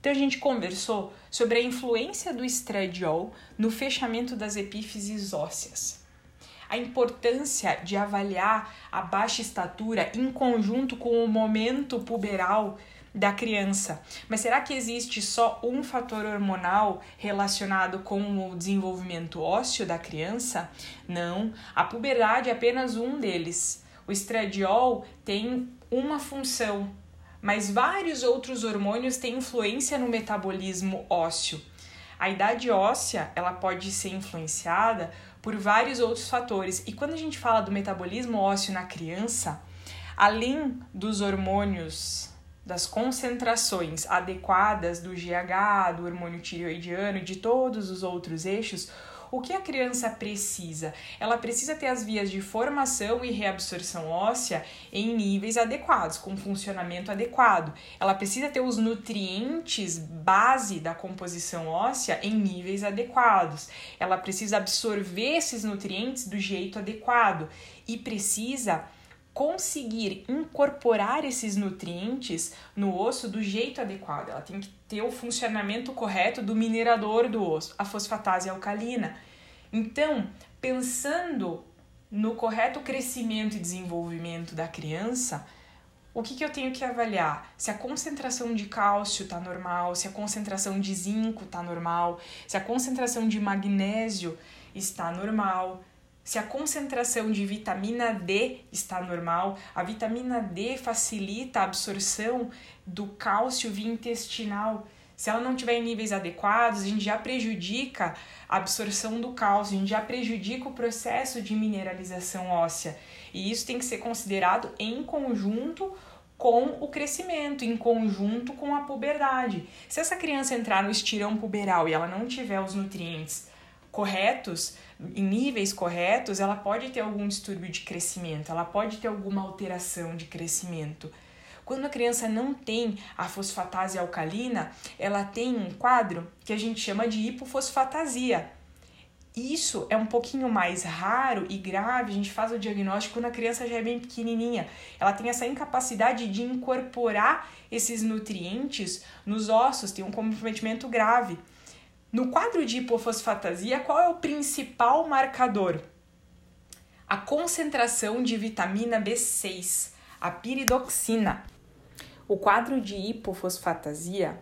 Então a gente conversou sobre a influência do estradiol no fechamento das epífises ósseas. A importância de avaliar a baixa estatura em conjunto com o momento puberal da criança. Mas será que existe só um fator hormonal relacionado com o desenvolvimento ósseo da criança? Não, a puberdade é apenas um deles. O estradiol tem uma função, mas vários outros hormônios têm influência no metabolismo ósseo. A idade óssea, ela pode ser influenciada por vários outros fatores. E quando a gente fala do metabolismo ósseo na criança, além dos hormônios, das concentrações adequadas do GH, do hormônio tireoidiano e de todos os outros eixos, o que a criança precisa? Ela precisa ter as vias de formação e reabsorção óssea em níveis adequados, com funcionamento adequado. Ela precisa ter os nutrientes base da composição óssea em níveis adequados. Ela precisa absorver esses nutrientes do jeito adequado e precisa conseguir incorporar esses nutrientes no osso do jeito adequado. Ela tem que ter o funcionamento correto do minerador do osso, a fosfatase alcalina. Então, pensando no correto crescimento e desenvolvimento da criança, o que, que eu tenho que avaliar? Se a concentração de cálcio está normal, se a concentração de zinco está normal, se a concentração de magnésio está normal, se a concentração de vitamina D está normal, a vitamina D facilita a absorção do cálcio via intestinal. Se ela não tiver em níveis adequados, a gente já prejudica a absorção do cálcio, a gente já prejudica o processo de mineralização óssea. E isso tem que ser considerado em conjunto com o crescimento, em conjunto com a puberdade. Se essa criança entrar no estirão puberal e ela não tiver os nutrientes corretos, em níveis corretos, ela pode ter algum distúrbio de crescimento, ela pode ter alguma alteração de crescimento. Quando a criança não tem a fosfatase alcalina, ela tem um quadro que a gente chama de hipofosfatasia. Isso é um pouquinho mais raro e grave, a gente faz o diagnóstico quando a criança já é bem pequenininha. Ela tem essa incapacidade de incorporar esses nutrientes nos ossos, tem um comprometimento grave. No quadro de hipofosfatasia, qual é o principal marcador? A concentração de vitamina B6, a piridoxina. O quadro de hipofosfatasia,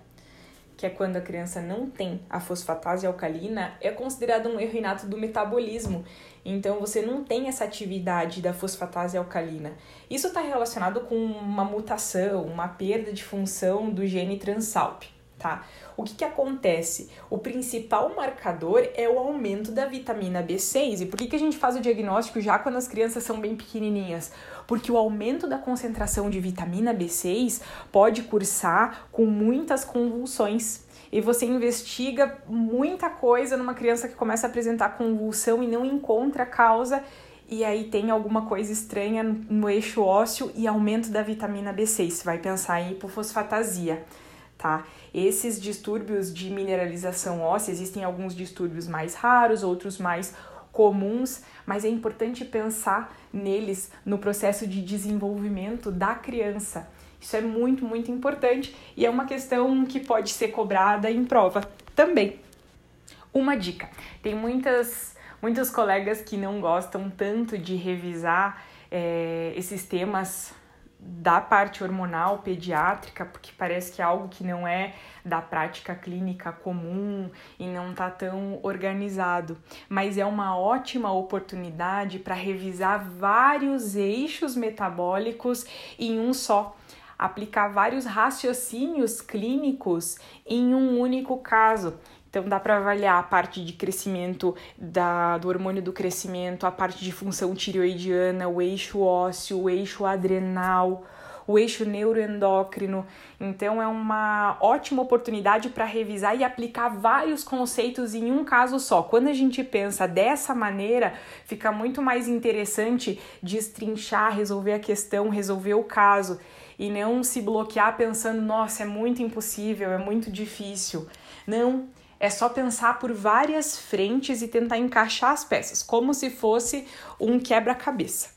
que é quando a criança não tem a fosfatase alcalina, é considerado um erro inato do metabolismo. Então você não tem essa atividade da fosfatase alcalina. Isso está relacionado com uma mutação, uma perda de função do gene transalp tá? O que, que acontece? O principal marcador é o aumento da vitamina B6. E por que, que a gente faz o diagnóstico já quando as crianças são bem pequenininhas? Porque o aumento da concentração de vitamina B6 pode cursar com muitas convulsões. E você investiga muita coisa numa criança que começa a apresentar convulsão e não encontra a causa e aí tem alguma coisa estranha no eixo ósseo e aumento da vitamina B6. Você vai pensar em hipofosfatasia tá? Esses distúrbios de mineralização óssea, existem alguns distúrbios mais raros, outros mais comuns, mas é importante pensar neles no processo de desenvolvimento da criança. Isso é muito, muito importante e é uma questão que pode ser cobrada em prova também. Uma dica: tem muitas, muitos colegas que não gostam tanto de revisar é, esses temas da parte hormonal pediátrica, porque parece que é algo que não é da prática clínica comum e não tá tão organizado, mas é uma ótima oportunidade para revisar vários eixos metabólicos em um só aplicar vários raciocínios clínicos em um único caso. Então dá para avaliar a parte de crescimento da, do hormônio do crescimento, a parte de função tireoidiana, o eixo ósseo, o eixo adrenal, o eixo neuroendócrino. Então é uma ótima oportunidade para revisar e aplicar vários conceitos em um caso só. Quando a gente pensa dessa maneira, fica muito mais interessante destrinchar, resolver a questão, resolver o caso e não se bloquear pensando, nossa, é muito impossível, é muito difícil. Não, é só pensar por várias frentes e tentar encaixar as peças, como se fosse um quebra-cabeça.